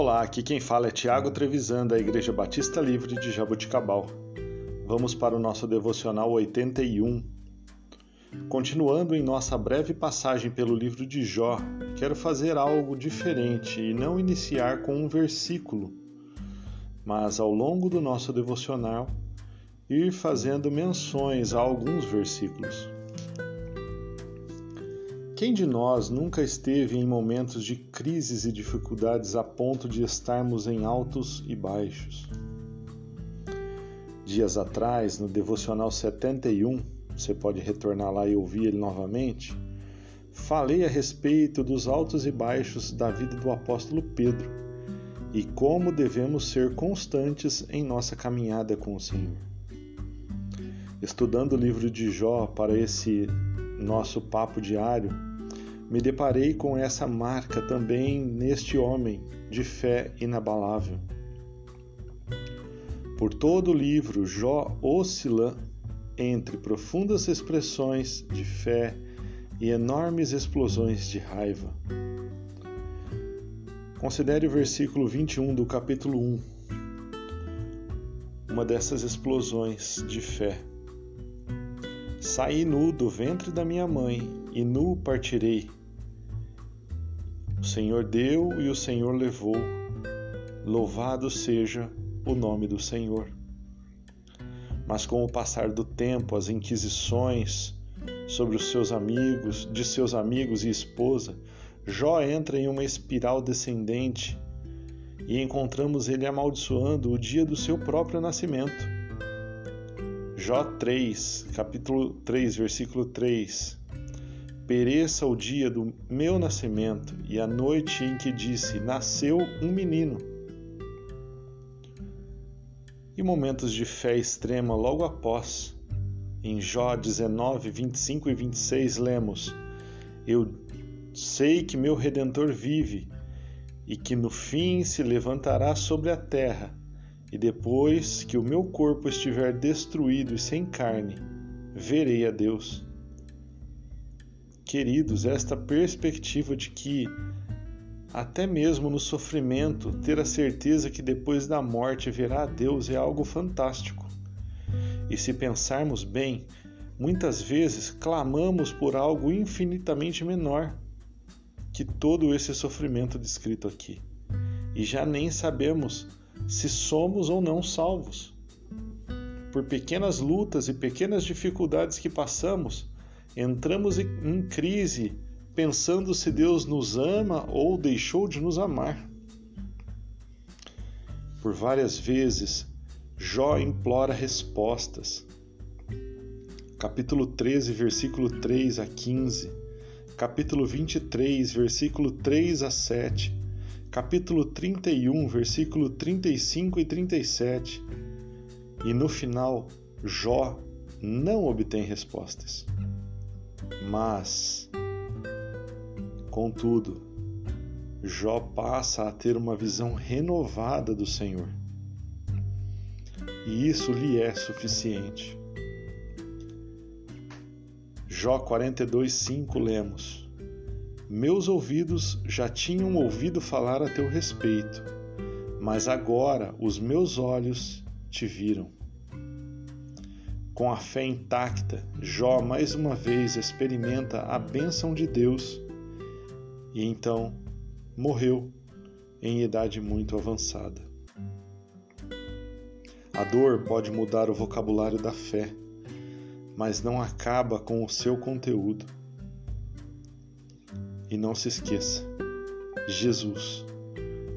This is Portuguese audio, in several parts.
Olá, aqui quem fala é Tiago Trevisan, da Igreja Batista Livre de Jaboticabal. Vamos para o nosso devocional 81. Continuando em nossa breve passagem pelo livro de Jó, quero fazer algo diferente e não iniciar com um versículo, mas ao longo do nosso devocional ir fazendo menções a alguns versículos. Quem de nós nunca esteve em momentos de crises e dificuldades a ponto de estarmos em altos e baixos? Dias atrás, no Devocional 71, você pode retornar lá e ouvir ele novamente, falei a respeito dos altos e baixos da vida do apóstolo Pedro e como devemos ser constantes em nossa caminhada com o Senhor. Estudando o livro de Jó para esse nosso papo diário, me deparei com essa marca também neste homem de fé inabalável. Por todo o livro, Jó oscila entre profundas expressões de fé e enormes explosões de raiva. Considere o versículo 21 do capítulo 1, uma dessas explosões de fé. Saí nu do ventre da minha mãe e nu partirei. O Senhor deu e o Senhor levou. Louvado seja o nome do Senhor. Mas com o passar do tempo, as inquisições sobre os seus amigos, de seus amigos e esposa, Jó entra em uma espiral descendente e encontramos ele amaldiçoando o dia do seu próprio nascimento. Jó 3, capítulo 3, versículo 3 pereça o dia do meu nascimento e a noite em que disse: Nasceu um menino. E momentos de fé extrema logo após, em Jó 19, 25 e 26, lemos: Eu sei que meu redentor vive e que no fim se levantará sobre a terra, e depois que o meu corpo estiver destruído e sem carne, verei a Deus. Queridos, esta perspectiva de que, até mesmo no sofrimento, ter a certeza que depois da morte verá a Deus é algo fantástico. E se pensarmos bem, muitas vezes clamamos por algo infinitamente menor que todo esse sofrimento descrito aqui. E já nem sabemos se somos ou não salvos. Por pequenas lutas e pequenas dificuldades que passamos, entramos em crise pensando se Deus nos ama ou deixou de nos amar. Por várias vezes, Jó implora respostas. Capítulo 13, versículo 3 a 15. Capítulo 23, versículo 3 a 7. Capítulo 31, versículo 35 e 37. E no final, Jó não obtém respostas. Mas, contudo, Jó passa a ter uma visão renovada do Senhor. E isso lhe é suficiente. Jó 42:5 lemos: Meus ouvidos já tinham ouvido falar a teu respeito, mas agora os meus olhos te viram. Com a fé intacta, Jó mais uma vez experimenta a bênção de Deus e então morreu em idade muito avançada. A dor pode mudar o vocabulário da fé, mas não acaba com o seu conteúdo. E não se esqueça: Jesus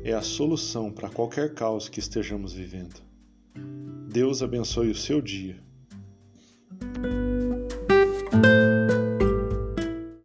é a solução para qualquer caos que estejamos vivendo. Deus abençoe o seu dia